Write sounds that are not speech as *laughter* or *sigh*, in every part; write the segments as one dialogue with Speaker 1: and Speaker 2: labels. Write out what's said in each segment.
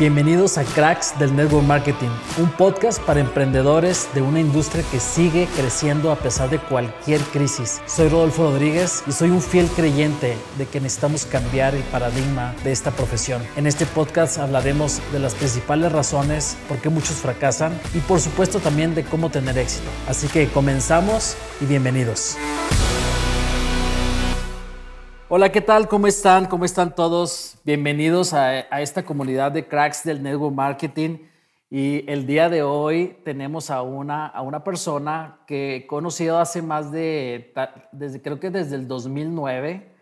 Speaker 1: Bienvenidos a Cracks del Network Marketing, un podcast para emprendedores de una industria que sigue creciendo a pesar de cualquier crisis. Soy Rodolfo Rodríguez y soy un fiel creyente de que necesitamos cambiar el paradigma de esta profesión. En este podcast hablaremos de las principales razones por qué muchos fracasan y por supuesto también de cómo tener éxito. Así que comenzamos y bienvenidos. Hola, ¿qué tal? ¿Cómo están? ¿Cómo están todos? Bienvenidos a, esta comunidad de cracks del network marketing. Y el día de hoy tenemos a una, a una persona que he conocido hace más de, desde, creo que desde el 2009,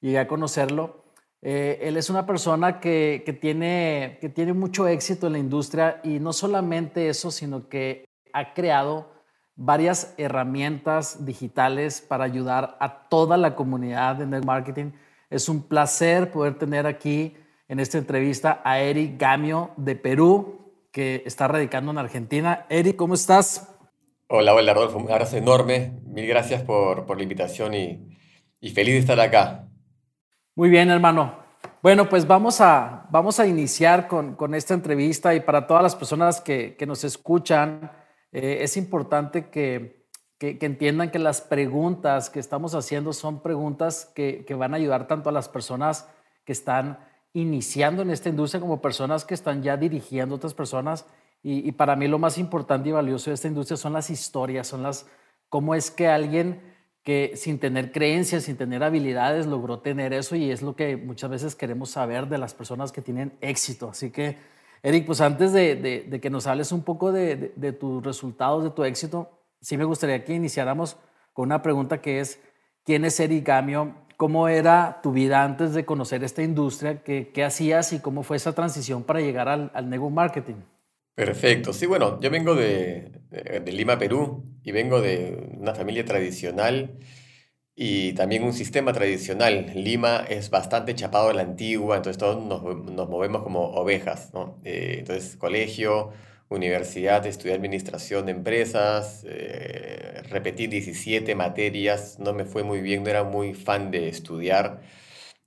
Speaker 1: llegué a conocerlo. Eh, él es una persona que, que, tiene, que tiene mucho éxito en la industria y no solamente eso, sino que ha creado varias herramientas digitales para ayudar a toda la comunidad de net marketing. Es un placer poder tener aquí en esta entrevista a Eric Gamio de Perú, que está radicando en Argentina. Eric, ¿cómo estás?
Speaker 2: Hola, hola Rodolfo, un abrazo enorme. Mil gracias por, por la invitación y, y, feliz de estar acá.
Speaker 1: Muy bien, hermano. Bueno, pues vamos a, vamos a iniciar con, con esta entrevista y para todas las personas que, que nos escuchan, eh, es importante que, entiendan que las preguntas que estamos haciendo son preguntas que, van a ayudar tanto a las personas que están iniciando en esta industria como personas que están ya dirigiendo otras personas. Y, para mí lo más importante y valioso de esta industria son las historias, son las, cómo es que alguien que sin tener creencias, sin tener habilidades, logró tener eso y es lo que muchas veces queremos saber de las personas que tienen éxito. Así que Eric, pues antes de, que nos hables un poco de, tus resultados, de tu éxito, sí me gustaría que iniciáramos con una pregunta que es, ¿quién es Eric Gamio? ¿Cómo era tu vida antes de conocer esta industria? ¿Qué, hacías y cómo fue esa transición para llegar al, al marketing?
Speaker 2: Perfecto. Sí, bueno, yo vengo de Lima, Perú, y vengo de una familia tradicional y también un sistema tradicional. Lima es bastante chapado a la antigua, entonces todos nos, nos movemos como ovejas, ¿no? Eh, entonces, colegio, universidad, estudié administración de empresas, eh, repetí 17 materias, no me fue muy bien, no era muy fan de estudiar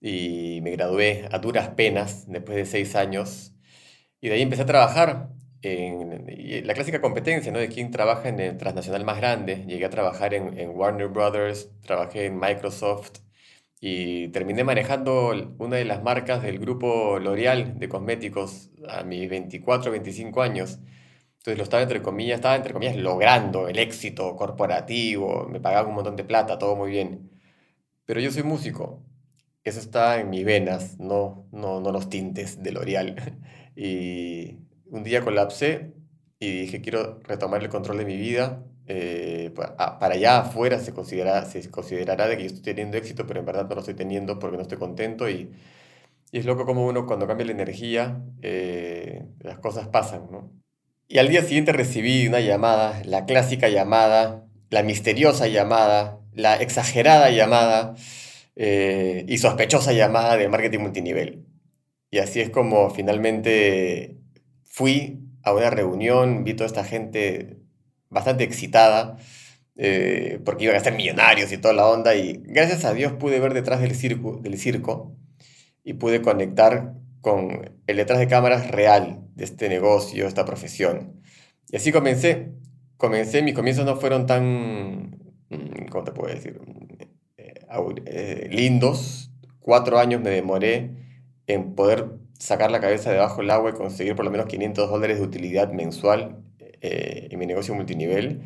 Speaker 2: y me gradué a duras penas después de seis años y de ahí empecé a trabajar en la clásica competencia, ¿no? De quién trabaja en el transnacional más grande. Llegué a trabajar en, Warner Brothers, trabajé en Microsoft y terminé manejando una de las marcas del grupo L'Oreal de cosméticos a mis 24, 25 años. Entonces lo estaba entre comillas, estaba entre comillas logrando el éxito corporativo, me pagaban un montón de plata, todo muy bien. Pero yo soy músico, eso está en mis venas, no, no, no los tintes de L'Oreal. *laughs* y un día colapsé y dije, quiero retomar el control de mi vida. Eh, para allá afuera se, considera, se considerará de que yo estoy teniendo éxito, pero en verdad no lo estoy teniendo porque no estoy contento. Y, y es loco como uno cuando cambia la energía, eh, las cosas pasan, ¿no? Y al día siguiente recibí una llamada, la clásica llamada, la misteriosa llamada, la exagerada llamada eh, y sospechosa llamada de marketing multinivel. Y así es como finalmente fui a una reunión, vi toda esta gente bastante excitada, eh, porque iban a ser millonarios y toda la onda, y gracias a Dios pude ver detrás del circo, del circo y pude conectar con el detrás de cámaras real de este negocio, esta profesión. Y así comencé. Comencé, mis comienzos no fueron tan, mm, ¿cómo te puedo decir? Eh, eh, lindos. Cuatro años me demoré en poder sacar la cabeza debajo del agua y conseguir por lo menos 500 dólares de utilidad mensual eh, en mi negocio multinivel.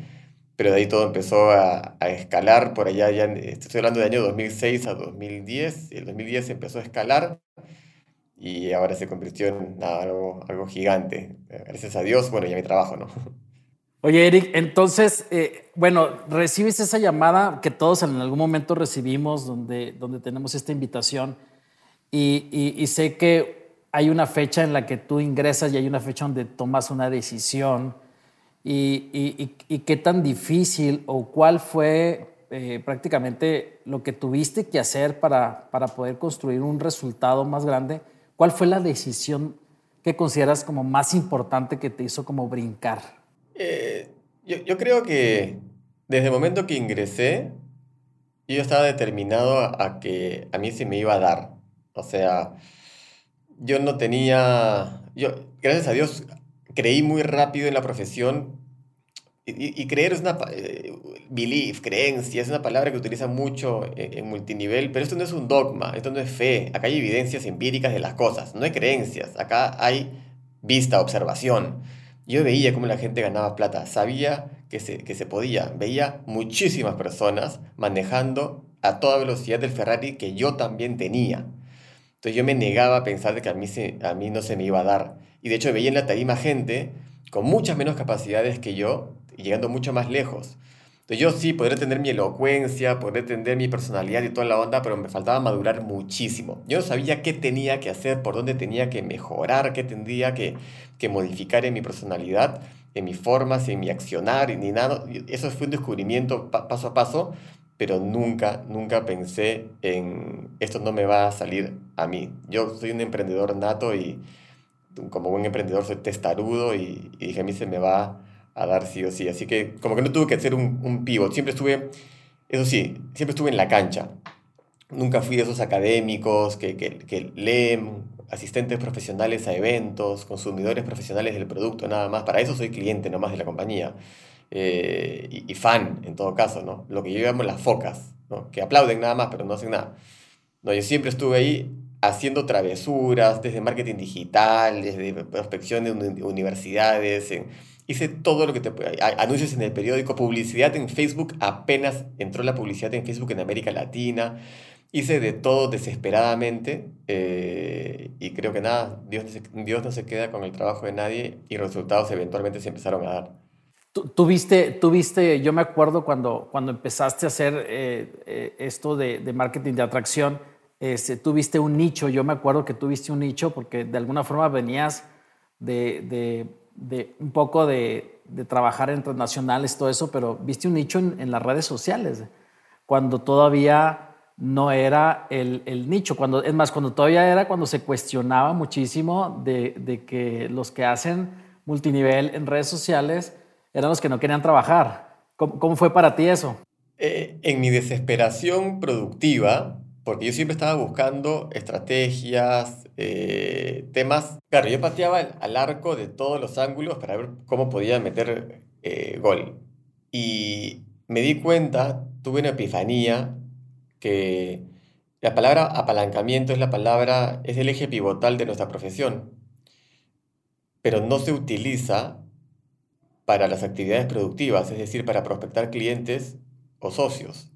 Speaker 2: Pero de ahí todo empezó a, a, escalar por allá, ya estoy hablando del año 2006 a 2010. El 2010 empezó a escalar y ahora se convirtió en algo, algo gigante. Gracias a Dios, bueno, ya mi trabajo, ¿no? *laughs*
Speaker 1: Oye, Eric, entonces, eh, bueno, recibes esa llamada que todos en algún momento recibimos, donde, donde tenemos esta invitación, y, y, y sé que hay una fecha en la que tú ingresas y hay una fecha donde tomas una decisión. ¿Y, qué tan difícil o cuál fue eh, prácticamente lo que tuviste que hacer para, para poder construir un resultado más grande? ¿Cuál fue la decisión que consideras como más importante que te hizo como brincar?
Speaker 2: Eh, yo, yo, creo que desde el momento que ingresé, yo estaba determinado a que a mí se me iba a dar. O sea, yo no tenía, yo, gracias a Dios, creí muy rápido en la profesión y, creer es una, eh, belief, creencia, es una palabra que utiliza mucho en, en, multinivel, pero esto no es un dogma, esto no es fe, acá hay evidencias empíricas de las cosas, no hay creencias, acá hay vista, observación. Yo veía cómo la gente ganaba plata, sabía que se, que se podía, veía muchísimas personas manejando a toda velocidad del Ferrari que yo también tenía. Entonces yo me negaba a pensar de que a mí, se, a mí no se me iba a dar. Y de hecho veía en la tarima gente con muchas menos capacidades que yo llegando mucho más lejos. Entonces yo sí, podría tener mi elocuencia, podría tener mi personalidad y toda la onda, pero me faltaba madurar muchísimo. Yo no sabía qué tenía que hacer, por dónde tenía que mejorar, qué tendría que, que modificar en mi personalidad, en mis formas, en mi accionar, ni nada. Eso fue un descubrimiento paso a paso, pero nunca, nunca pensé en esto no me va a salir a mí. Yo soy un emprendedor nato y como buen emprendedor soy testarudo y, y dije a mí se me va a dar sí o sí. Así que como que no tuve que hacer un, un pivot. Siempre estuve, eso sí, siempre estuve en la cancha. Nunca fui de esos académicos que, que, que leen, asistentes profesionales a eventos, consumidores profesionales del producto, nada más. Para eso soy cliente nomás de la compañía. Eh, y, fan, en todo caso, ¿no? Lo que yo llamo las focas, ¿no? Que aplauden nada más, pero no hacen nada. No, yo siempre estuve ahí haciendo travesuras, desde marketing digital, desde prospección de universidades, en, hice todo lo que te anuncios en el periódico, publicidad en Facebook, apenas entró la publicidad en Facebook en América Latina, hice de todo desesperadamente eh, y creo que nada, Dios, Dios no se queda con el trabajo de nadie y resultados eventualmente se empezaron a dar.
Speaker 1: Tuviste, yo me acuerdo cuando, cuando empezaste a hacer eh, eh, esto de, marketing de atracción, este, tuviste un nicho, yo me acuerdo que tuviste un nicho porque de alguna forma venías de, un poco de, trabajar en transnacionales, todo eso, pero viste un nicho en, las redes sociales, cuando todavía no era el, el, nicho, cuando, es más, cuando todavía era cuando se cuestionaba muchísimo de, que los que hacen multinivel en redes sociales eran los que no querían trabajar. ¿Cómo, cómo fue para ti eso?
Speaker 2: Eh, en mi desesperación productiva, porque yo siempre estaba buscando estrategias, eh, temas. Claro, yo pateaba al arco de todos los ángulos para ver cómo podía meter eh, gol. Y me di cuenta, tuve una epifanía, que la palabra apalancamiento es la palabra, es el eje pivotal de nuestra profesión, pero no se utiliza para las actividades productivas, es decir, para prospectar clientes o socios.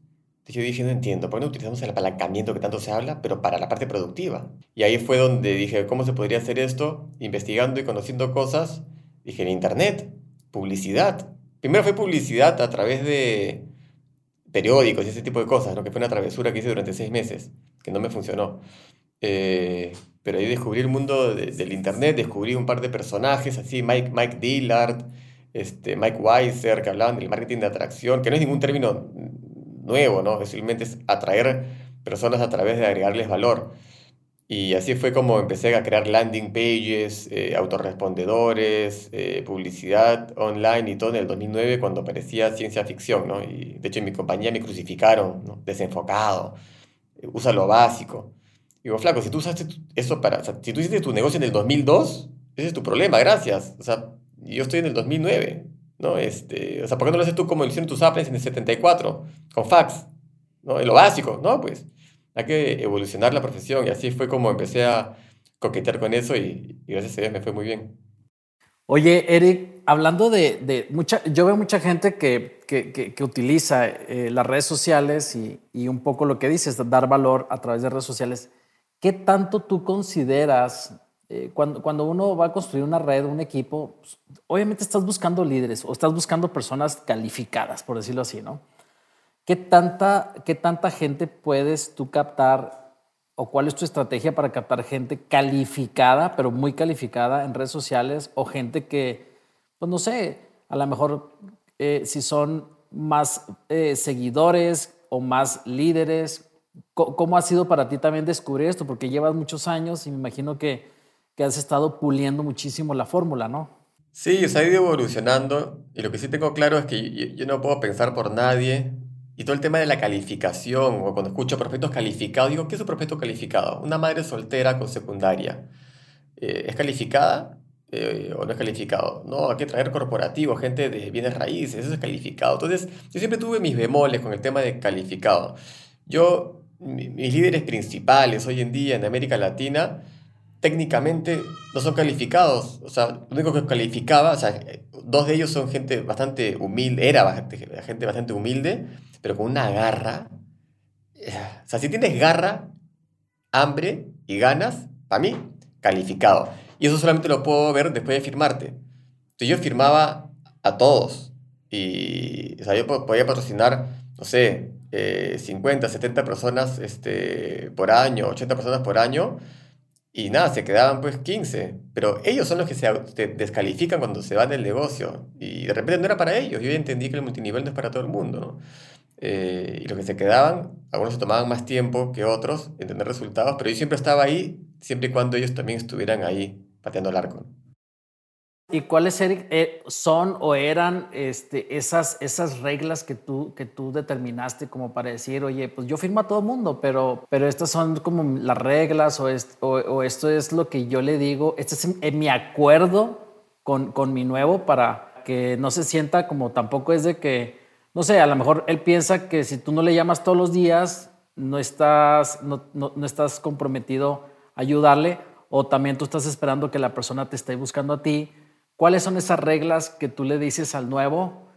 Speaker 2: Yo dije, no entiendo, ¿por qué no utilizamos el apalancamiento que tanto se habla, pero para la parte productiva? Y ahí fue donde dije, ¿cómo se podría hacer esto? Investigando y conociendo cosas, dije, en Internet, publicidad. Primero fue publicidad a través de periódicos y ese tipo de cosas, ¿no? que fue una travesura que hice durante seis meses, que no me funcionó. Eh, pero ahí descubrí el mundo del Internet, descubrí un par de personajes, así, Mike, Mike Dillard, este, Mike Weiser, que hablaban del marketing de atracción, que no es ningún término nuevo, ¿no? Simplemente es atraer personas a través de agregarles valor. Y así fue como empecé a crear landing pages, eh, eh, publicidad online y todo en el 2009 cuando parecía ciencia ficción, ¿no? Y de hecho en mi compañía me crucificaron, ¿no? Desenfocado, eh, usa lo básico. Digo, flaco, si tú usaste eso para, o si tú hiciste tu negocio en el 2002, ese es tu problema, gracias. O sea, yo estoy en el 2009, ¿no? Este, o sea, ¿por qué no lo haces tú como lo hicieron tus Apples en el 74, con fax? ¿no? En lo básico, ¿no? Pues hay que evolucionar la profesión y así fue como empecé a coquetear con eso y, gracias a Dios me fue muy bien.
Speaker 1: Oye, Eric, hablando de, de mucha, yo veo mucha gente que, que, que, utiliza eh, las redes sociales y, y, un poco lo que dices, dar valor a través de redes sociales. ¿Qué tanto tú consideras eh, cuando, cuando uno va a construir una red, un equipo, pues, obviamente estás buscando líderes o estás buscando personas calificadas, por decirlo así, ¿no? ¿Qué tanta, ¿Qué tanta gente puedes tú captar o cuál es tu estrategia para captar gente calificada, pero muy calificada en redes sociales o gente que, pues no sé, a lo mejor eh, si son más eh, seguidores o más líderes? ¿Cómo ha sido para ti también descubrir esto? Porque llevas muchos años y me imagino que que has estado puliendo muchísimo la fórmula, ¿no?
Speaker 2: Sí, se ha ido evolucionando y lo que sí tengo claro es que yo, no puedo pensar por nadie y todo el tema de la calificación o cuando escucho prospectos calificados, digo, ¿qué es un prospecto calificado? Una madre soltera con secundaria. eh, ¿es calificada eh, o no es calificado? No, hay que traer corporativo, gente de bienes raíces, eso es calificado. Entonces, yo siempre tuve mis bemoles con el tema de calificado. Yo, mis líderes principales hoy en día en América Latina, técnicamente no son calificados. O sea, lo único que calificaba, o sea, dos de ellos son gente bastante humilde, era gente bastante humilde, pero con una garra. O sea, si tienes garra, hambre y ganas, para mí, calificado. Y eso solamente lo puedo ver después de firmarte. Entonces yo firmaba a todos. Y o sea, yo podía patrocinar, no sé, 50, eh, 70 personas este, por año, 80 personas por año y nada, se quedaban pues 15, pero ellos son los que se descalifican cuando se van del negocio y de repente no era para ellos, yo ya entendí que el multinivel no es para todo el mundo. Eh, y los que se quedaban, algunos se tomaban más tiempo que otros en tener resultados, pero yo siempre estaba ahí, siempre y cuando ellos también estuvieran ahí pateando el arco.
Speaker 1: ¿Y cuáles eh, son o eran este, esas, esas reglas que tú, que tú determinaste como para decir, oye, pues yo firmo a todo mundo, pero, pero estas son como las reglas o, o, esto es lo que yo le digo, este es mi acuerdo con, con mi nuevo para que no se sienta como tampoco es de que, no sé, a lo mejor él piensa que si tú no le llamas todos los días, no estás, no, no, no estás comprometido a ayudarle o también tú estás esperando que la persona te esté buscando a ti ¿Cuáles son esas reglas que tú le dices al nuevo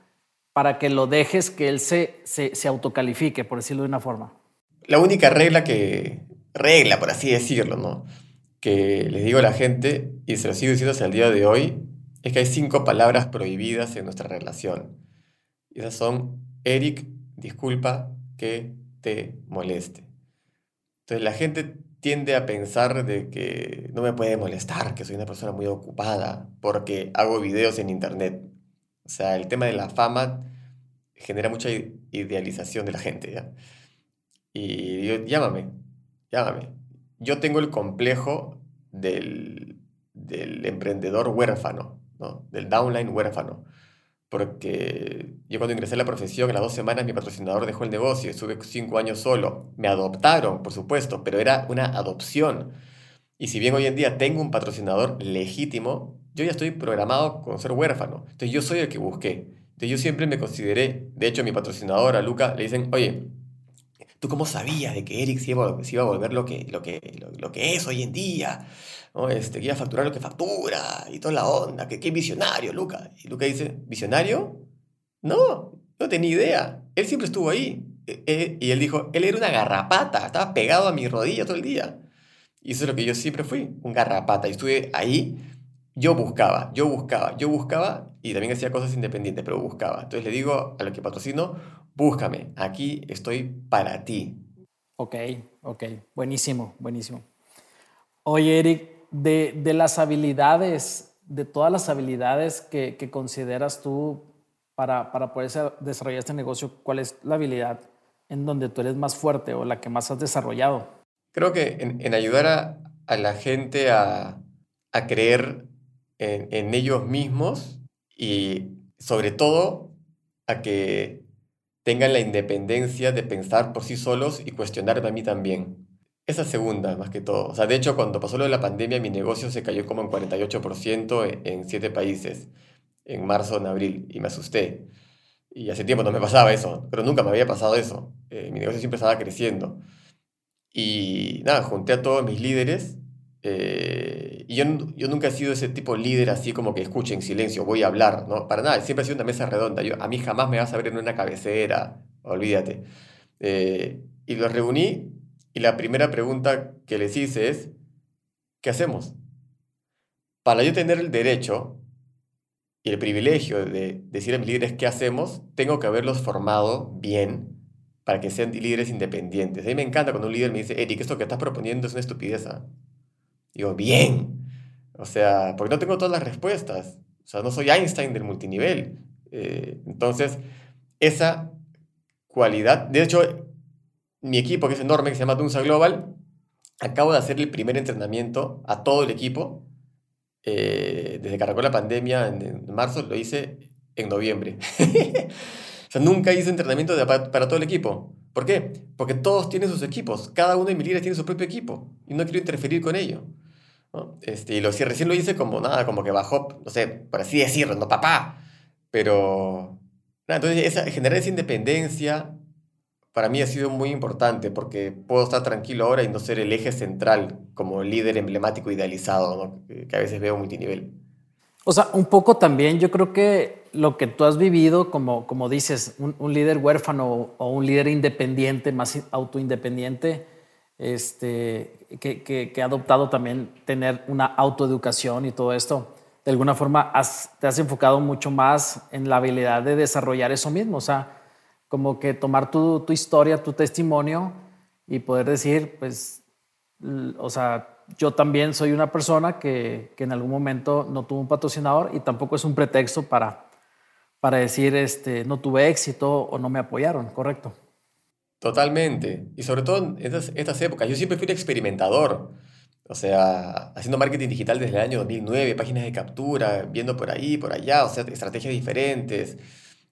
Speaker 1: para que lo dejes que él se, se, autocalifique, por decirlo de una forma?
Speaker 2: La única regla que, regla por así decirlo, ¿no? que les digo a la gente, y se lo sigo diciendo hasta el día de hoy, es que hay cinco palabras prohibidas en nuestra relación. Y esas son, Eric, disculpa que te moleste. Entonces la gente tiende a pensar de que no me puede molestar, que soy una persona muy ocupada porque hago videos en internet. O sea, el tema de la fama genera mucha idealización de la gente, ¿ya? Y digo, llámame, llámame. Yo tengo el complejo del, del emprendedor huérfano, ¿no? Del downline huérfano porque yo cuando ingresé a la profesión, en las dos semanas mi patrocinador dejó el negocio, estuve cinco años solo. Me adoptaron, por supuesto, pero era una adopción. Y si bien hoy en día tengo un patrocinador legítimo, yo ya estoy programado con ser huérfano. Entonces yo soy el que busqué. Entonces yo siempre me consideré, de hecho mi patrocinador, a Luca, le dicen, oye, ¿tú cómo sabías de que Eric se iba, a volver lo que, lo, que, lo que es hoy en día? ¿no? Este, que iba a facturar lo que factura y toda la onda, que qué visionario, Luca. Y Luca dice, ¿visionario? No, no tenía idea. Él siempre estuvo ahí. E, e, y él dijo, él era una garrapata, estaba pegado a mi rodilla todo el día. Y eso es lo que yo siempre fui, un garrapata. Y estuve ahí, yo buscaba, yo buscaba, yo buscaba y también hacía cosas independientes, pero buscaba. Entonces le digo a lo que patrocino, búscame, aquí estoy para ti.
Speaker 1: Ok, ok, buenísimo, buenísimo. Oye, Eric, de, las habilidades, de todas las habilidades que, consideras tú para, para, poder desarrollar este negocio, ¿cuál es la habilidad en donde tú eres más fuerte o la que más has desarrollado?
Speaker 2: Creo que en, ayudar a, la gente a, creer en, en ellos mismos y sobre todo a que tengan la independencia de pensar por sí solos y cuestionarme a mí también. Esa segunda, más que todo. O sea, de hecho, cuando pasó lo de la pandemia, mi negocio se cayó como en 48% en, en siete países, en marzo, en abril, y me asusté. Y hace tiempo no me pasaba eso, pero nunca me había pasado eso. Eh, mi negocio siempre estaba creciendo. Y nada, junté a todos mis líderes. Eh, y yo, yo nunca he sido ese tipo de líder así como que escuche en silencio, voy a hablar, ¿no? Para nada, siempre he sido una mesa redonda. Yo, a mí jamás me vas a ver en una cabecera, olvídate. Eh, y los reuní y la primera pregunta que les hice es, ¿qué hacemos? Para yo tener el derecho y el privilegio de decir a mis líderes qué hacemos, tengo que haberlos formado bien para que sean líderes independientes. A mí me encanta cuando un líder me dice, Eric, esto que estás proponiendo es una estupidez. ¿Ah?". Digo, bien. O sea, porque no tengo todas las respuestas. O sea, no soy Einstein del multinivel. Eh, entonces, esa cualidad, de hecho, mi equipo, que es enorme, que se llama Dunsa Global, acabo de hacer el primer entrenamiento a todo el equipo. Eh, desde que arrancó la pandemia en, marzo, lo hice en noviembre. *laughs* o sea, nunca hice entrenamiento para, todo el equipo. ¿Por qué? Porque todos tienen sus equipos. Cada uno de mis líderes tiene su propio equipo. Y no quiero interferir con ello. Este, y lo, recién lo hice como nada, como que bajó, no sé, por así decirlo, no papá. Pero, nada, entonces esa, generar esa independencia para mí ha sido muy importante porque puedo estar tranquilo ahora y no ser el eje central como líder emblemático idealizado, que a veces veo multinivel.
Speaker 1: O sea, un poco también yo creo que lo que tú has vivido, como, como dices, un, líder huérfano o un líder independiente, más autoindependiente, este, que, ha adoptado también tener una autoeducación y todo esto, de alguna forma te has enfocado mucho más en la habilidad de desarrollar eso mismo. O sea, como que tomar tu, tu historia, tu testimonio y poder decir, pues, o sea, yo también soy una persona que, que, en algún momento no tuvo un patrocinador y tampoco es un pretexto para, para decir, este, no tuve éxito o no me apoyaron, ¿correcto?
Speaker 2: Totalmente. Y sobre todo en estas, estas épocas, yo siempre fui un experimentador. O sea, haciendo marketing digital desde el año 2009, páginas de captura, viendo por ahí, por allá, o sea, estrategias diferentes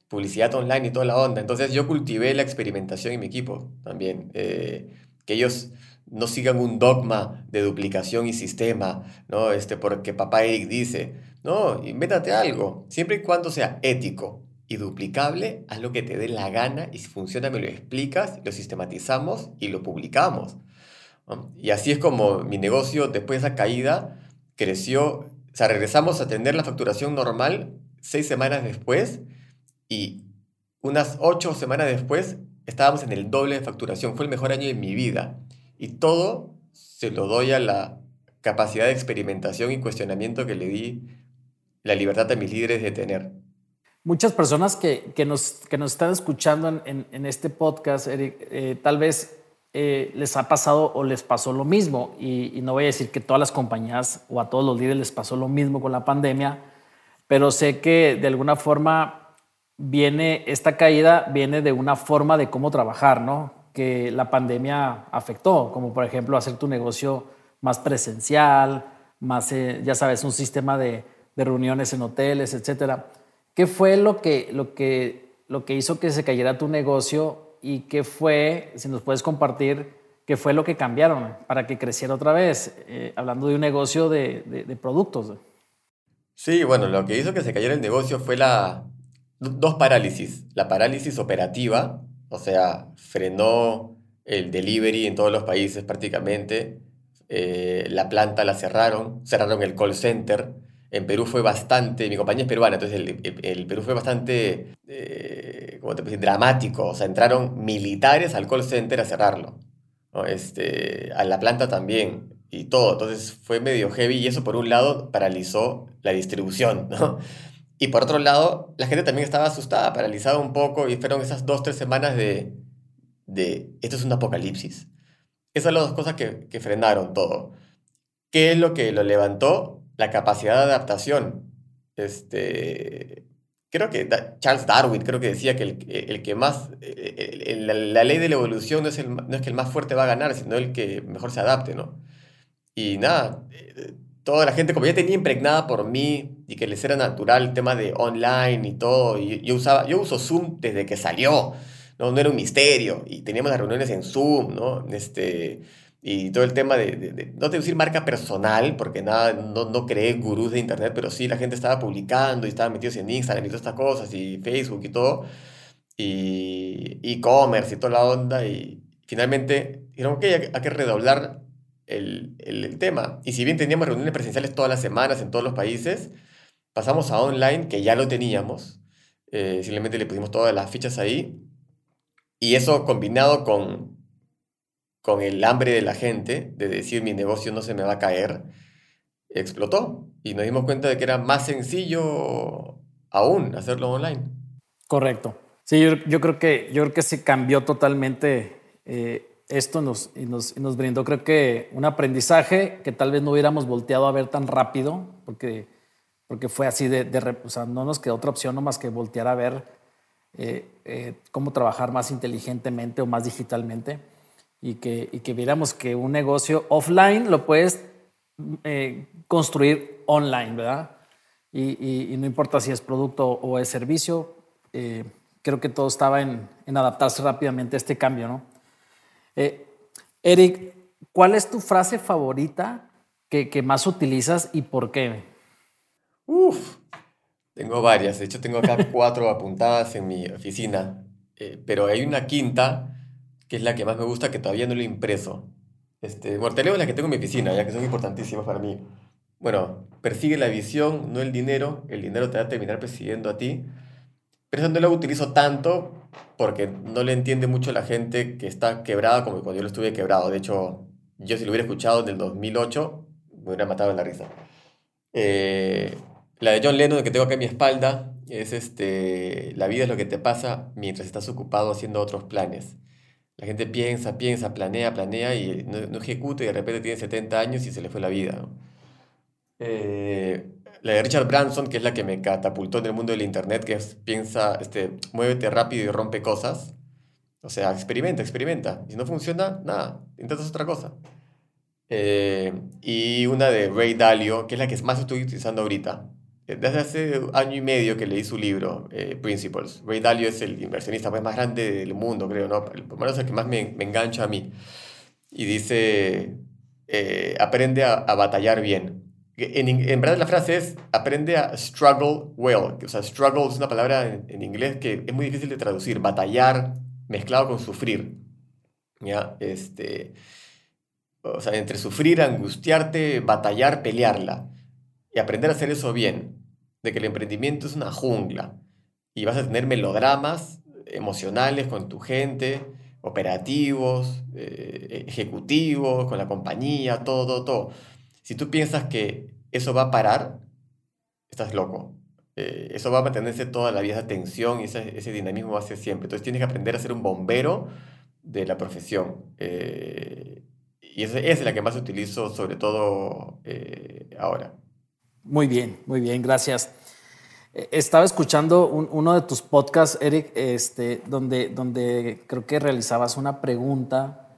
Speaker 2: publicidad online y toda la onda. Entonces yo cultivé la experimentación en mi equipo también. Eh, que ellos no sigan un dogma de duplicación y sistema, ¿no? Este, porque papá Eric dice, no, invéntate algo, siempre y cuando sea ético y duplicable, haz lo que te dé la gana y si funciona me lo explicas, lo sistematizamos y lo publicamos. Y así es como mi negocio, después de esa caída, creció, o sea, regresamos a tener la facturación normal seis semanas después y unas ocho semanas después estábamos en el doble de facturación. Fue el mejor año de mi vida. Y todo se lo doy a la capacidad de experimentación y cuestionamiento que le di la libertad a mis líderes de tener.
Speaker 1: Muchas personas que, que, nos, que nos están escuchando en, en, este podcast, Eric, eh, tal vez eh, les ha pasado o les pasó lo mismo. Y, no voy a decir que todas las compañías o a todos los líderes les pasó lo mismo con la pandemia, pero sé que de alguna forma viene, esta caída viene de una forma de cómo trabajar, ¿no? Que la pandemia afectó, como por ejemplo hacer tu negocio más presencial, más, eh, ya sabes, un sistema de, reuniones en hoteles, etcétera. ¿Qué fue lo que, lo, que, lo que hizo que se cayera tu negocio y qué fue, si nos puedes compartir, qué fue lo que cambiaron para que creciera otra vez? Eh, hablando de un negocio de, de productos.
Speaker 2: Sí, bueno, lo que hizo que se cayera el negocio fue la, dos parálisis. La parálisis operativa, o sea, frenó el delivery en todos los países prácticamente. Eh, la planta la cerraron, cerraron el call center. En Perú fue bastante, mi compañía es peruana, entonces el, Perú fue bastante, eh, ¿cómo te dramático. O sea, entraron militares al call center a cerrarlo. Este, a la planta también y todo. Entonces fue medio heavy y eso por un lado paralizó la distribución. Y por otro lado, la gente también estaba asustada, paralizada un poco, y fueron esas dos, tres semanas de, de esto es un apocalipsis. Esas son las dos cosas que, que frenaron todo. ¿Qué es lo que lo levantó? La capacidad de adaptación. Este, creo que Charles Darwin creo que decía que el, el que más, la, ley de la evolución no es, el, no es que el más fuerte va a ganar, sino el que mejor se adapte, ¿no? Y nada, eh, toda la gente, como ya tenía impregnada por mí y que les era natural el tema de online y todo, y yo, usaba, yo uso Zoom desde que salió, ¿no? no era un misterio, y teníamos las reuniones en Zoom, ¿no? Este, y todo el tema de, no te decir marca personal, porque nada, no, no creé gurús de internet, pero sí la gente estaba publicando y estaba metidos en Instagram y todas estas cosas, y Facebook y todo, y e-commerce y toda la onda, y finalmente dijeron, ok, hay que redoblar el, el, tema. Y si bien teníamos reuniones presenciales todas las semanas en todos los países, pasamos a online, que ya lo teníamos. Eh, simplemente le pusimos todas las fichas ahí. Y eso combinado con, con el hambre de la gente, de decir mi negocio no se me va a caer, explotó. Y nos dimos cuenta de que era más sencillo aún hacerlo online.
Speaker 1: Correcto. Sí, yo, yo creo, que, yo creo que se cambió totalmente eh, esto nos, nos, nos, brindó, creo que, un aprendizaje que tal vez no hubiéramos volteado a ver tan rápido, porque, porque fue así de, de o sea, no nos quedó otra opción más que voltear a ver eh, eh, cómo trabajar más inteligentemente o más digitalmente y que, y que viéramos que un negocio offline lo puedes eh, construir online, ¿verdad? Y, y, no importa si es producto o es servicio, creo que todo estaba en, en adaptarse rápidamente a este cambio, ¿no? Eh, Eric, ¿cuál es tu frase favorita que, más utilizas y por qué?
Speaker 2: Uf, tengo varias. De hecho, tengo acá *laughs* cuatro apuntadas en mi oficina. Eh, pero hay una quinta, que es la que más me gusta, que todavía no lo he impreso. Este, bueno, te leo las que tengo en mi oficina, ya que son importantísimas para mí. Bueno, persigue la visión, no el dinero. El dinero te va a terminar persiguiendo a ti. Pero eso no lo utilizo tanto porque no le entiende mucho la gente que está quebrada como cuando yo lo estuve quebrado. De hecho, yo si lo hubiera escuchado en el 2008, me hubiera matado en la risa. Eh, la de John Lennon, que tengo acá en mi espalda, es este, la vida es lo que te pasa mientras estás ocupado haciendo otros planes. La gente piensa, piensa, planea, planea y no, ejecuta y de repente tiene 70 años y se le fue la vida. Eh, la de Richard Branson, que es la que me catapultó en el mundo del Internet, que piensa, este, muévete rápido y rompe cosas. O sea, experimenta, experimenta. Si no funciona, nada, intentas otra cosa. Eh, y una de Ray Dalio, que es la que más estoy utilizando ahorita. Eh, desde hace año y medio que leí su libro, eh, Principles. Ray Dalio es el inversionista pues, más grande del mundo, creo, ¿no? Por menos el que más me, me engancha a mí. Y dice, aprende a, a, batallar bien. En, en, verdad la frase es, aprende a struggle well. O sea, struggle es una palabra en, en inglés que es muy difícil de traducir. Batallar mezclado con sufrir. ¿Ya? Este o sea, entre sufrir, angustiarte, batallar, pelearla. Y aprender a hacer eso bien. De que el emprendimiento es una jungla. Y vas a tener melodramas emocionales con tu gente, operativos, eh, ejecutivos, con la compañía, todo, todo, Si tú piensas que eso va a parar, estás loco. Eh, eso va a mantenerse toda la vida, esa tensión y ese, ese, dinamismo va a ser siempre. Entonces tienes que aprender a ser un bombero de la profesión. Eh, y esa, es la que más utilizo, sobre todo eh, ahora.
Speaker 1: Muy bien, muy bien, gracias. Eh, estaba escuchando uno de tus podcasts, Eric, este, donde, donde creo que realizabas una pregunta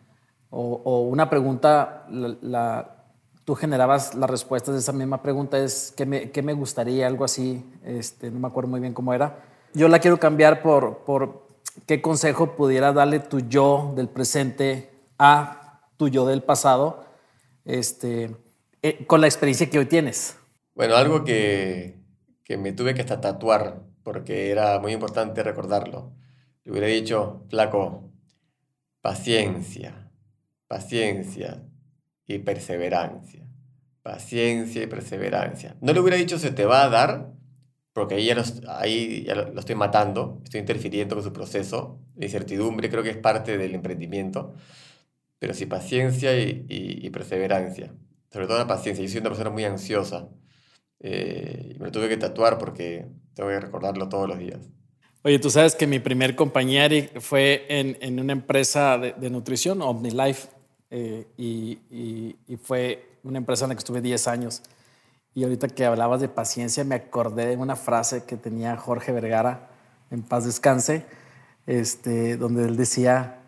Speaker 1: o, una pregunta, la, tú generabas las respuestas de esa misma pregunta, es ¿qué me, gustaría? Algo así, este, no me acuerdo muy bien cómo era. Yo la quiero cambiar por, qué consejo pudiera darle tu yo del presente a tuyo del pasado este, eh, con la experiencia que hoy tienes?
Speaker 2: Bueno, algo que, que me tuve que hasta tatuar porque era muy importante recordarlo. Le hubiera dicho, flaco, paciencia, paciencia y perseverancia. Paciencia y perseverancia. No le hubiera dicho se te va a dar, porque ahí ya, lo, estoy matando, estoy interfiriendo con su proceso. La incertidumbre creo que es parte del emprendimiento pero sí paciencia y, perseverancia. Sobre todo la paciencia. Yo soy una persona muy ansiosa. Eh, me lo tuve que tatuar porque tengo que recordarlo todos los días.
Speaker 1: Oye, tú sabes que mi primer compañero fue en, en una empresa de, de nutrición, OmniLife, eh, y, y, fue una empresa en la que estuve 10 años. Y ahorita que hablabas de paciencia, me acordé de una frase que tenía Jorge Vergara, en paz descanse, este, donde él decía,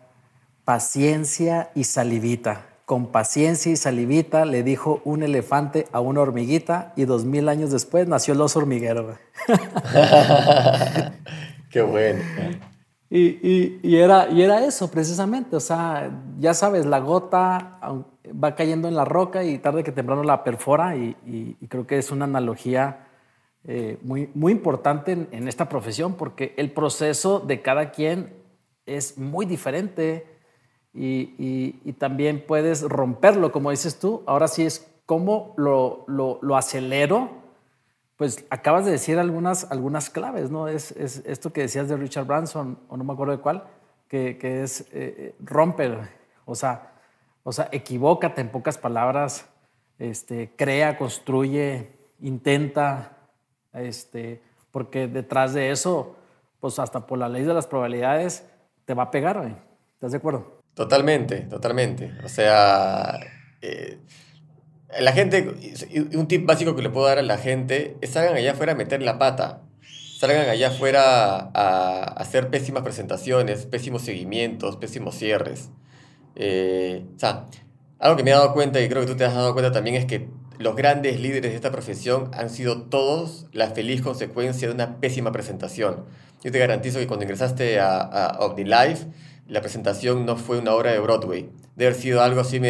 Speaker 1: paciencia y salivita. Con paciencia y salivita le dijo un elefante a una hormiguita y dos mil años después nació el oso hormiguero. *laughs*
Speaker 2: Qué bueno.
Speaker 1: Y, y, era, y era eso precisamente, o sea, ya sabes, la gota va cayendo en la roca y tarde que temprano la perfora y, y creo que es una analogía eh, muy, muy importante en, en esta profesión porque el proceso de cada quien es muy diferente y, también puedes romperlo, como dices tú. Ahora sí es cómo lo, lo, acelero. Pues acabas de decir algunas, algunas claves, ¿no? Es, es, esto que decías de Richard Branson, o no me acuerdo de cuál, que, que es eh, eh, romper, o sea, o sea, equivócate en pocas palabras, este, crea, construye, intenta, este, porque detrás de eso, pues hasta por la ley de las probabilidades, te va a pegar, ¿estás de acuerdo?
Speaker 2: Totalmente, totalmente. O sea, eh, la gente, un tip básico que le puedo dar a la gente es salgan allá afuera a meter la pata. Salgan allá afuera a, hacer pésimas presentaciones, pésimos seguimientos, pésimos cierres. Eh, o sea, algo que me he dado cuenta y creo que tú te has dado cuenta también es que los grandes líderes de esta profesión han sido todos la feliz consecuencia de una pésima presentación. Yo te garantizo que cuando ingresaste a, a OmniLife, la presentación no fue una obra de Broadway. Debe haber sido algo así,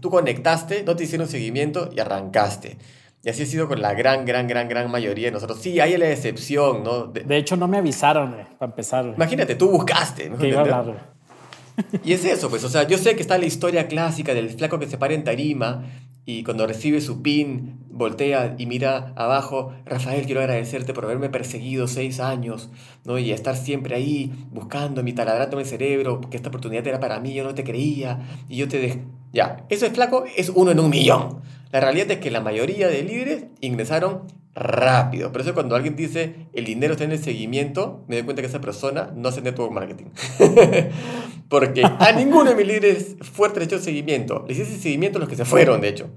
Speaker 2: tú conectaste, no te hicieron seguimiento y arrancaste. Y así ha sido con la gran, gran, gran, gran mayoría de nosotros. Sí, hay la excepción, ¿no?
Speaker 1: De, hecho, no me avisaron eh, para empezar.
Speaker 2: Imagínate, tú buscaste.
Speaker 1: Que iba a hablar.
Speaker 2: Y es eso, pues, o sea, yo sé que está la historia clásica del flaco que se para en tarima y cuando recibe su pin voltea y mira abajo, Rafael, quiero agradecerte por haberme perseguido seis años, ¿no? Y estar siempre ahí buscando mi taladrato en el cerebro, que esta oportunidad era para mí, yo no te creía, y yo te dejé... Ya, eso es flaco, es uno en un millón. La realidad es que la mayoría de líderes ingresaron rápido. Por eso cuando alguien dice el dinero está en el seguimiento, me doy cuenta que esa persona no hace network marketing. *laughs* Porque a ninguno de mis líderes fuertes le hecho seguimiento. Les hice seguimiento a los que se fueron, de hecho.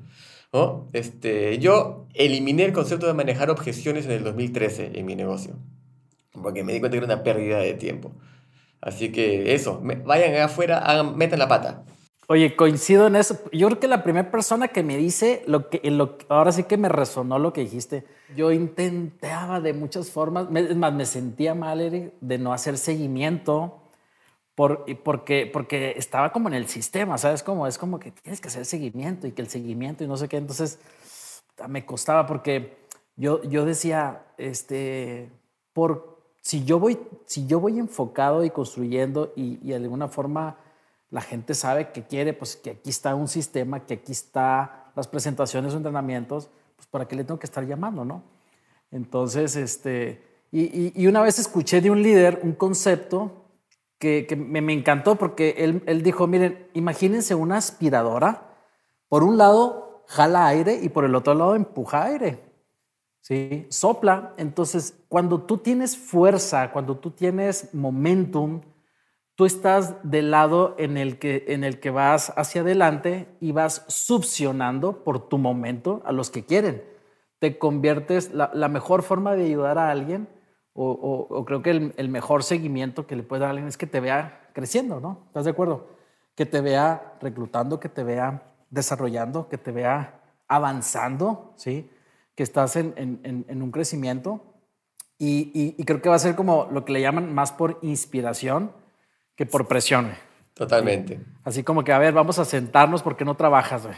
Speaker 2: ¿No? Este, yo eliminé el concepto de manejar objeciones en el 2013 en mi negocio. Porque me di cuenta que era una pérdida de tiempo. Así que eso, vayan afuera, hagan, metan la pata.
Speaker 1: Oye, coincido en eso. Yo creo que la primera persona que me dice lo que, lo, ahora sí que me resonó lo que dijiste. Yo intentaba de muchas formas, es más, me sentía mal Eric, de no hacer seguimiento por, porque, porque estaba como en el sistema, ¿sabes? Como, es como que tienes que hacer seguimiento y que el seguimiento y no sé qué. Entonces me costaba porque yo, yo decía, este, por, si, yo voy, si yo voy enfocado y construyendo y, y de alguna forma la gente sabe que quiere, pues que aquí está un sistema, que aquí está las presentaciones o entrenamientos, pues para qué le tengo que estar llamando, ¿no? Entonces, este, y, una vez escuché de un líder un concepto que, me, encantó porque él, él dijo, miren, imagínense una aspiradora, por un lado jala aire y por el otro lado empuja aire, ¿sí? Sopla. Entonces, cuando tú tienes fuerza, cuando tú tienes momentum, tú estás del lado en el que, en el que vas hacia adelante y vas subsionando por tu momento a los que quieren. Te conviertes, la, mejor forma de ayudar a alguien, o, creo que el, mejor seguimiento que le puede dar a alguien es que te vea creciendo, ¿no? ¿Estás de acuerdo? Que te vea reclutando, que te vea desarrollando, que te vea avanzando, ¿sí? Que estás en, un crecimiento. Y, y creo que va a ser como lo que le llaman más por inspiración que por presión.
Speaker 2: Totalmente.
Speaker 1: Así como que, a ver, vamos a sentarnos porque no trabajas, güey.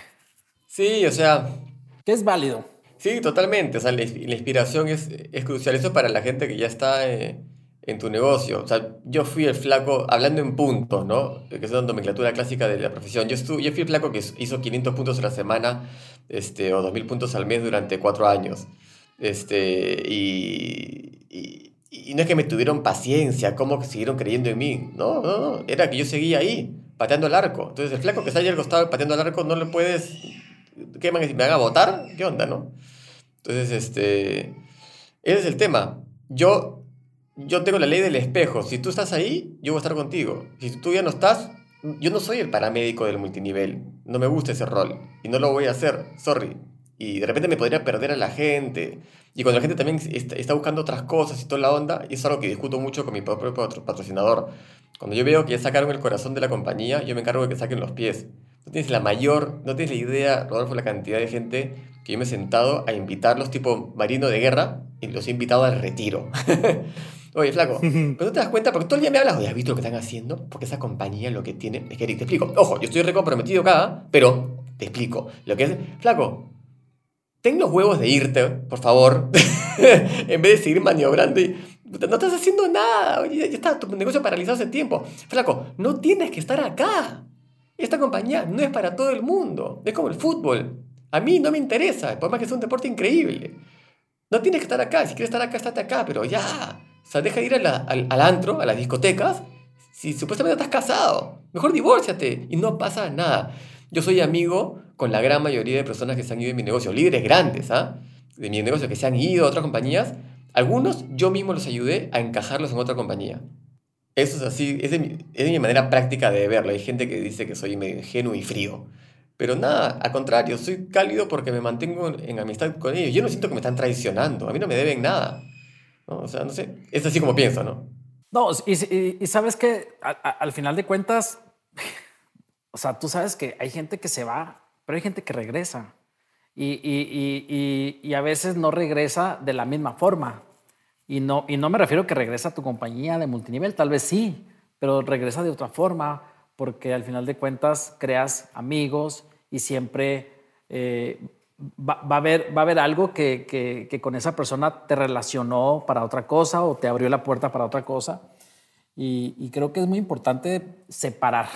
Speaker 2: Sí, o sea...
Speaker 1: Que es válido.
Speaker 2: Sí, totalmente. O sea, la, inspiración es, es, crucial. Eso para la gente que ya está eh, en tu negocio. O sea, yo fui el flaco, hablando en puntos, ¿no? Que es una nomenclatura clásica de la profesión. Yo, yo fui el flaco que hizo 500 puntos a la semana este, o 2.000 puntos al mes durante cuatro años. Este, y y no es que me tuvieron paciencia, como que siguieron creyendo en mí. No, no, no. Era que yo seguía ahí, pateando el arco. Entonces, el flaco que está ahí al costado pateando el arco, no le puedes. ¿Qué? ¿Me haga votar? ¿Qué onda, no? Entonces, este. Ese es el tema. Yo, yo tengo la ley del espejo. Si tú estás ahí, yo voy a estar contigo. Si tú ya no estás, yo no soy el paramédico del multinivel. No me gusta ese rol. Y no lo voy a hacer. Sorry y de repente me podría perder a la gente. Y cuando la gente también está, buscando otras cosas y toda la onda, y es algo que discuto mucho con mi propio patrocinador. Cuando yo veo que ya sacaron el corazón de la compañía, yo me encargo de que saquen los pies. No tienes la mayor, no tienes la idea, Rodolfo, la cantidad de gente que yo me he sentado a invitarlos tipo marino de guerra y los he invitado al retiro. *laughs* Oye, flaco, *laughs* pero no te das cuenta, porque todo el día me hablas, oye, ¿has visto lo que están haciendo? Porque esa compañía lo que tiene, es que te explico, ojo, yo estoy recomprometido acá, pero te explico, lo que es, flaco, ten los huevos de irte, por favor, *laughs* en vez de seguir maniobrando y no estás haciendo nada, ya, está tu negocio paralizado hace tiempo. Flaco, no tienes que estar acá. Esta compañía no es para todo el mundo, es como el fútbol. A mí no me interesa, por más que sea un deporte increíble. No tienes que estar acá, si quieres estar acá, estate acá, pero ya. O sea, deja de ir al, al antro, a las discotecas, si supuestamente estás casado. Mejor divórciate y no pasa nada. Yo soy amigo con la gran mayoría de personas que se han ido de mi negocio, líderes grandes, ¿ah? De mi negocio que se han ido a otras compañías. Algunos yo mismo los ayudé a encajarlos en otra compañía. Eso es así, es de, mi, es de mi manera práctica de verlo. Hay gente que dice que soy medio ingenuo y frío. Pero nada, al contrario, soy cálido porque me mantengo en amistad con ellos. Yo no siento que me están traicionando, a mí no me deben nada. ¿no? O sea, no sé, es así como pienso, ¿no?
Speaker 1: No, y, sabes que al final de cuentas, o sea, tú sabes que hay gente que se va, pero hay gente que regresa. Y, a veces no regresa de la misma forma. Y no, y no me refiero a que regresa a tu compañía de multinivel, tal vez sí, pero regresa de otra forma porque al final de cuentas creas amigos y siempre eh, va, a haber, va a haber algo que, que, con esa persona te relacionó para otra cosa o te abrió la puerta para otra cosa. Y, y creo que es muy importante separar,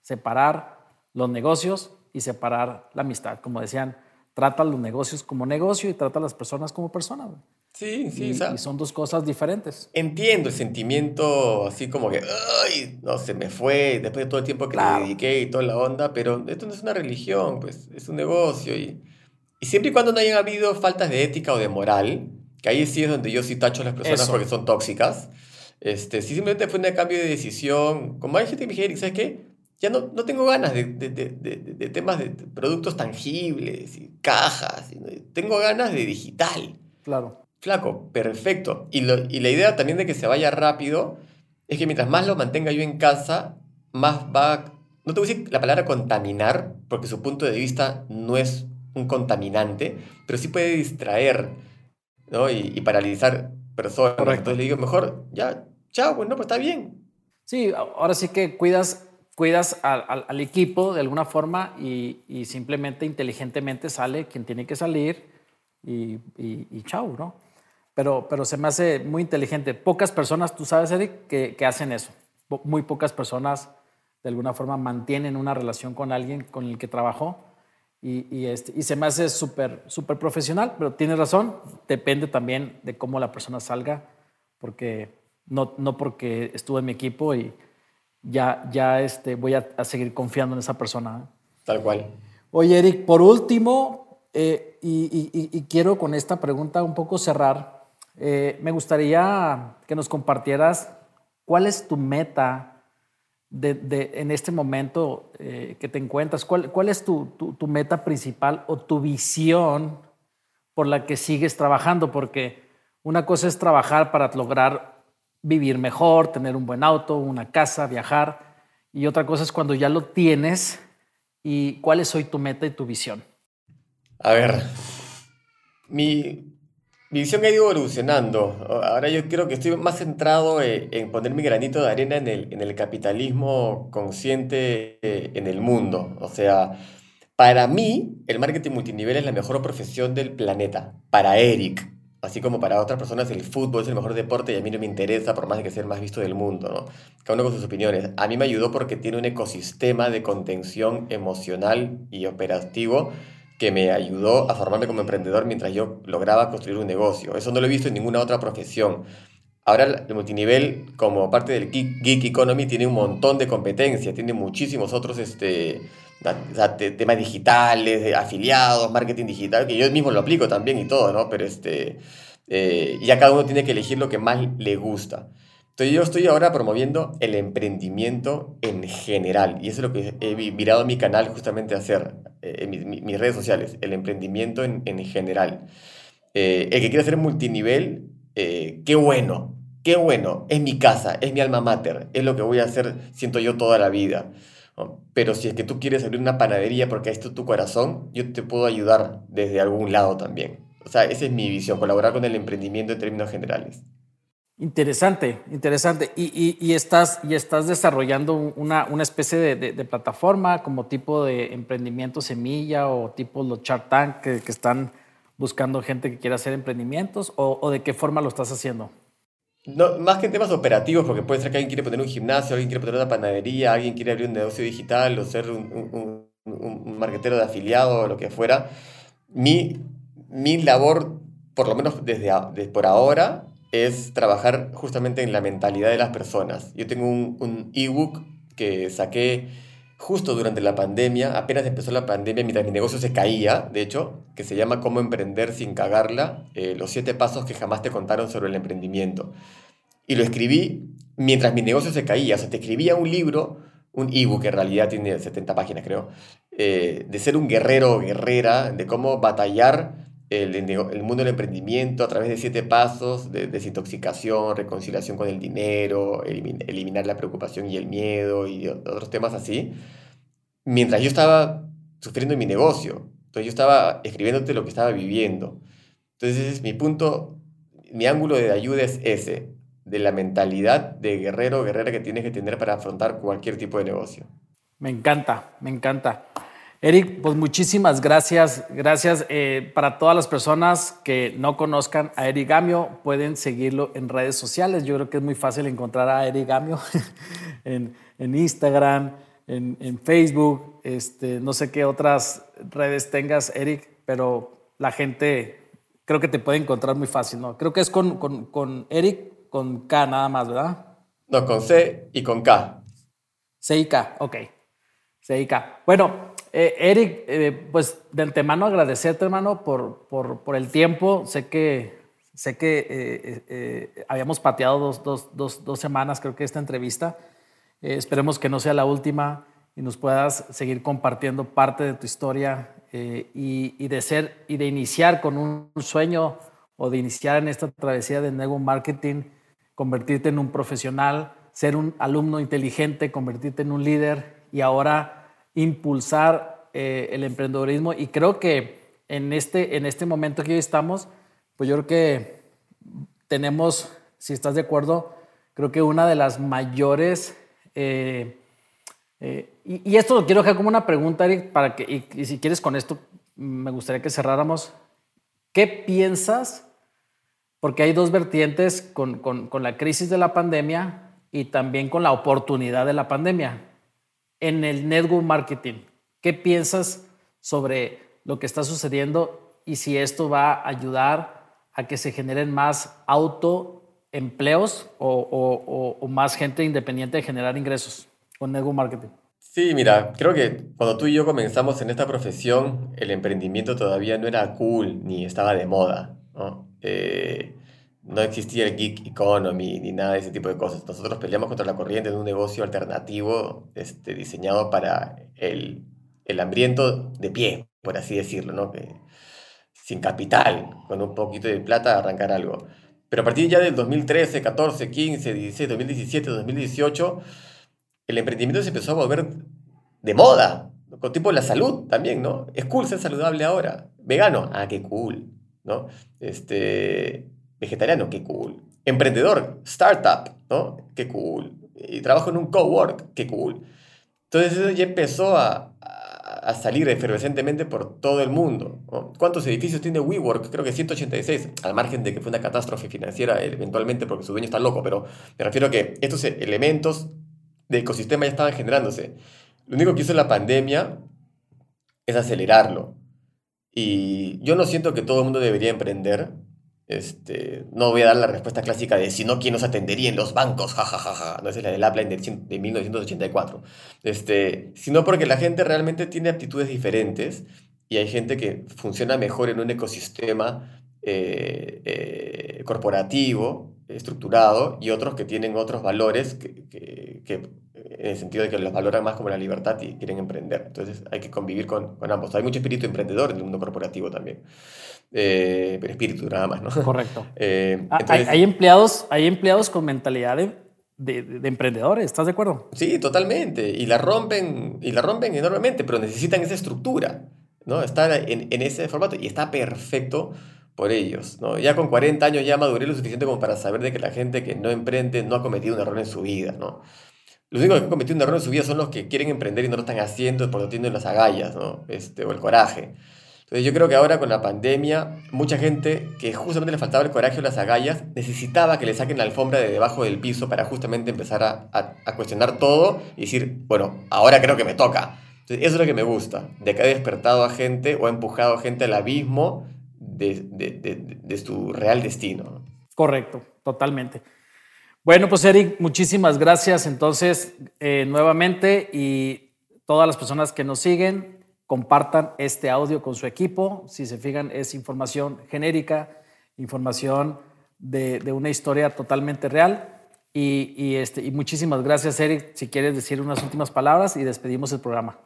Speaker 1: separar los negocios y separar la amistad. Como decían, trata los negocios como negocio y trata a las personas como personas.
Speaker 2: Sí, sí.
Speaker 1: Y, son dos cosas diferentes.
Speaker 2: Entiendo el sentimiento así como que, ay, no, se me fue después de todo el tiempo que le dediqué y toda la onda, pero esto no es una religión, pues es un negocio. Y, y siempre y cuando no hayan habido faltas de ética o de moral, que ahí sí es donde yo sí tacho a las personas porque son tóxicas, este, si simplemente fue un cambio de decisión, como hay gente que me dice, ¿sabes qué? Ya no, no tengo ganas de, de, de, de, temas de productos tangibles y cajas, tengo ganas de digital.
Speaker 1: Claro.
Speaker 2: Flaco, perfecto. Y, y, la idea también de que se vaya rápido es que mientras más lo mantenga yo en casa, más va, no te voy a decir la palabra contaminar, porque su punto de vista no es un contaminante, pero sí puede distraer ¿no? y, paralizar personas. Entonces le digo, mejor, ya, chao, pues no, pues está bien.
Speaker 1: Sí, ahora sí que cuidas, cuidas al, al equipo de alguna forma y, y, simplemente inteligentemente sale quien tiene que salir y, y, y chao, ¿no? pero, pero se me hace muy inteligente. Pocas personas, tú sabes, Eric, que, que hacen eso. Muy pocas personas de alguna forma mantienen una relación con alguien con el que trabajó y, y, este, y se me hace súper súper profesional, pero tienes razón, depende también de cómo la persona salga, porque no, no porque estuve en mi equipo y ya, ya este, voy a, a seguir confiando en esa persona. ¿eh?
Speaker 2: Tal cual.
Speaker 1: Oye, Eric, por último, eh, y, y, quiero con esta pregunta un poco cerrar, eh, me gustaría que nos compartieras cuál es tu meta de, en este momento eh, que te encuentras, cuál, cuál es tu, tu, meta principal o tu visión por la que sigues trabajando, porque una cosa es trabajar para lograr vivir mejor, tener un buen auto, una casa, viajar, y otra cosa es cuando ya lo tienes y cuál es hoy tu meta y tu visión.
Speaker 2: A ver, mi, visión ha ido evolucionando. Ahora yo creo que estoy más centrado e, en, poner mi granito de arena en el, en el capitalismo consciente eh, en el mundo. O sea, para mí, el marketing multinivel es la mejor profesión del planeta. Para Eric. Así como para otras personas el fútbol es el mejor deporte y a mí no me interesa por más de que sea el más visto del mundo, ¿no? Cada uno con sus opiniones. A mí me ayudó porque tiene un ecosistema de contención emocional y operativo que me ayudó a formarme como emprendedor mientras yo lograba construir un negocio. Eso no lo he visto en ninguna otra profesión. Ahora el multinivel, como parte del Geek Economy, tiene un montón de competencias, tiene muchísimos otros este, temas digitales, afiliados, marketing digital, que yo mismo lo aplico también y todo, ¿no? Pero este, eh, ya cada uno tiene que elegir lo que más le gusta. Entonces yo estoy ahora promoviendo el emprendimiento en general y eso es lo que he mirado mi canal justamente a hacer, eh, en mis, redes sociales, el emprendimiento en, en general. Eh, el que quiere hacer multinivel, eh, qué bueno, qué bueno, es mi casa, es mi alma mater, es lo que voy a hacer, siento yo, toda la vida. Pero si es que tú quieres abrir una panadería porque esto es tu corazón, yo te puedo ayudar desde algún lado también. O sea, esa es mi visión, colaborar con el emprendimiento en términos generales.
Speaker 1: Interesante, interesante. Y, y, estás, y estás desarrollando una, una especie de, de, plataforma como tipo de emprendimiento semilla o tipo los Shark Tank que, que están buscando gente que quiera hacer emprendimientos o, o, de qué forma lo estás haciendo?
Speaker 2: No, más que en temas operativos, porque puede ser que alguien quiere poner un gimnasio, alguien quiere poner una panadería, alguien quiere abrir un negocio digital o ser un, un, un, marketero de afiliado o lo que fuera. Mi, mi labor, por lo menos desde, desde por ahora, es trabajar justamente en la mentalidad de las personas. Yo tengo un, ebook que saqué justo durante la pandemia, apenas empezó la pandemia, mientras mi negocio se caía, de hecho, que se llama Cómo emprender sin cagarla, eh, los siete pasos que jamás te contaron sobre el emprendimiento. Y lo escribí mientras mi negocio se caía, o sea, te escribía un libro, un ebook que en realidad tiene 70 páginas creo, eh, de ser un guerrero o guerrera, de cómo batallar el, el, mundo del emprendimiento a través de siete pasos de desintoxicación, reconciliación con el dinero, eliminar la preocupación y el miedo y otros temas así, mientras yo estaba sufriendo en mi negocio. Entonces yo estaba escribiéndote lo que estaba viviendo. Entonces mi punto, mi ángulo de ayuda es ese. de la mentalidad de guerrero o guerrera que tienes que tener para afrontar cualquier tipo de negocio.
Speaker 1: Me encanta, me encanta. Eric, pues muchísimas gracias. Gracias eh, para todas las personas que no conozcan a Eric Gamio, pueden seguirlo en redes sociales. Yo creo que es muy fácil encontrar a Eric Gamio *laughs* en, Instagram, en, Facebook, este, no sé qué otras redes tengas, Eric, pero la gente creo que te puede encontrar muy fácil, ¿no? Creo que es con, con, con Eric, con K nada más, ¿verdad?
Speaker 2: No, con C y con K.
Speaker 1: C y K, ok. C y K. Bueno, eh, Eric, eh, pues de antemano agradecerte, hermano, por, por, el tiempo. Sé que, sé que eh, habíamos pateado dos, dos, dos, semanas, creo que esta entrevista. esperemos que no sea la última y nos puedas seguir compartiendo parte de tu historia y, y, de ser y de iniciar con un sueño o de iniciar en esta travesía de nuevo marketing, convertirte en un profesional, ser un alumno inteligente, convertirte en un líder y ahora impulsar eh, el emprendedorismo y creo que en este, en este momento que hoy estamos, pues yo creo que tenemos, si estás de acuerdo, creo que una de las mayores... Eh, eh, y, esto lo quiero dejar como una pregunta, Eric, para que, y, si quieres con esto, me gustaría que cerráramos. ¿Qué piensas? Porque hay dos vertientes con, con, con la crisis de la pandemia y también con la oportunidad de la pandemia en el network marketing. ¿Qué piensas sobre lo que está sucediendo y si esto va a ayudar a que se generen más autoempleos o, más gente independiente de generar ingresos con network marketing?
Speaker 2: Sí, mira, creo que cuando tú y yo comenzamos en esta profesión, el emprendimiento todavía no era cool ni estaba de moda. Eh, no existía el geek economy ni nada de ese tipo de cosas. Nosotros peleamos contra la corriente de un negocio alternativo este, diseñado para el, el hambriento de pie, por así decirlo, ¿no? Que, sin capital, con un poquito de plata, arrancar algo. Pero a partir ya del 2013, 14, 15, 16, 2017, 2018, el emprendimiento se empezó a volver de moda, con tipo la salud también, ¿no? Es cool ser saludable ahora. Vegano, ah, qué cool, ¿no? Este, Vegetariano, qué cool. Emprendedor, startup, ¿no? Qué cool. Y trabajo en un cowork, qué cool. Entonces eso ya empezó a, a salir efervescentemente por todo el mundo. ¿Cuántos edificios tiene WeWork? Creo que 186, al margen de que fue una catástrofe financiera eventualmente porque su dueño está loco, pero me refiero a que estos elementos de ecosistema ya estaban generándose. Lo único que hizo la pandemia es acelerarlo. Y yo no siento que todo el mundo debería emprender, este, no voy a dar la respuesta clásica de si no, ¿quién nos atendería en los bancos? *laughs* Ja, ja, ja, ja. No es la del Apple de, 1984. Este, sino porque la gente realmente tiene aptitudes diferentes y hay gente que funciona mejor en un ecosistema eh, eh, corporativo, estructurado, y otros que tienen otros valores que, que, en el sentido de que los valoran más como la libertad y quieren emprender. Entonces hay que convivir con, con ambos. Hay mucho espíritu emprendedor en el mundo corporativo también. Eh, pero espíritu nada más, ¿no?
Speaker 1: Correcto. *laughs* Eh, ah, hay, empleados, hay empleados con mentalidad de, de, emprendedores, ¿estás de acuerdo?
Speaker 2: Sí, totalmente. Y la rompen, y la rompen enormemente, pero necesitan esa estructura, ¿no? Estar en, en ese formato y está perfecto por ellos, ¿no? Ya con 40 años ya maduré lo suficiente como para saber de que la gente que no emprende no ha cometido un error en su vida, ¿no? Los únicos que han cometido un error en su vida son los que quieren emprender y no lo están haciendo porque no tienen las agallas, ¿no? Este, o el coraje. Entonces yo creo que ahora con la pandemia, mucha gente que justamente le faltaba el coraje o las agallas, necesitaba que le saquen la alfombra de debajo del piso para justamente empezar a, a, cuestionar todo y decir, bueno, ahora creo que me toca. Entonces eso es lo que me gusta, de que ha despertado a gente o ha empujado a gente al abismo de, de, de, su real destino.
Speaker 1: Correcto, totalmente. Bueno, pues Eric, muchísimas gracias entonces eh, nuevamente y todas las personas que nos siguen, compartan este audio con su equipo. Si se fijan, es información genérica, información de, una historia totalmente real. Y, este, y muchísimas gracias, Eric. Si quieres decir unas últimas palabras y despedimos el programa.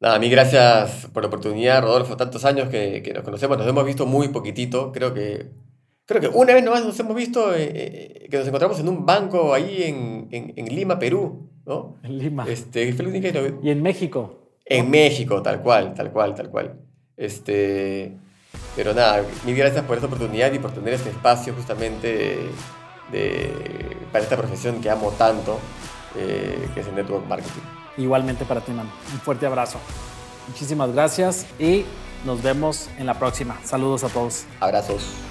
Speaker 2: Nada, a mí gracias por la oportunidad, Rodolfo. Tantos años que, nos conocemos, nos hemos visto muy poquitito. Creo que, creo que una vez nomás nos hemos visto, eh, eh, que nos encontramos en un banco ahí en, en, Lima, Perú. ¿no?
Speaker 1: En Lima.
Speaker 2: Este, fue
Speaker 1: Y en México.
Speaker 2: En México, tal cual, tal cual, tal cual. Este, pero nada, mil gracias por esta oportunidad y por tener este espacio justamente para esta profesión que amo tanto, eh, que es el network marketing.
Speaker 1: Igualmente para ti, mano. Un fuerte abrazo. Muchísimas gracias y nos vemos en la próxima. Saludos a todos.
Speaker 2: Abrazos.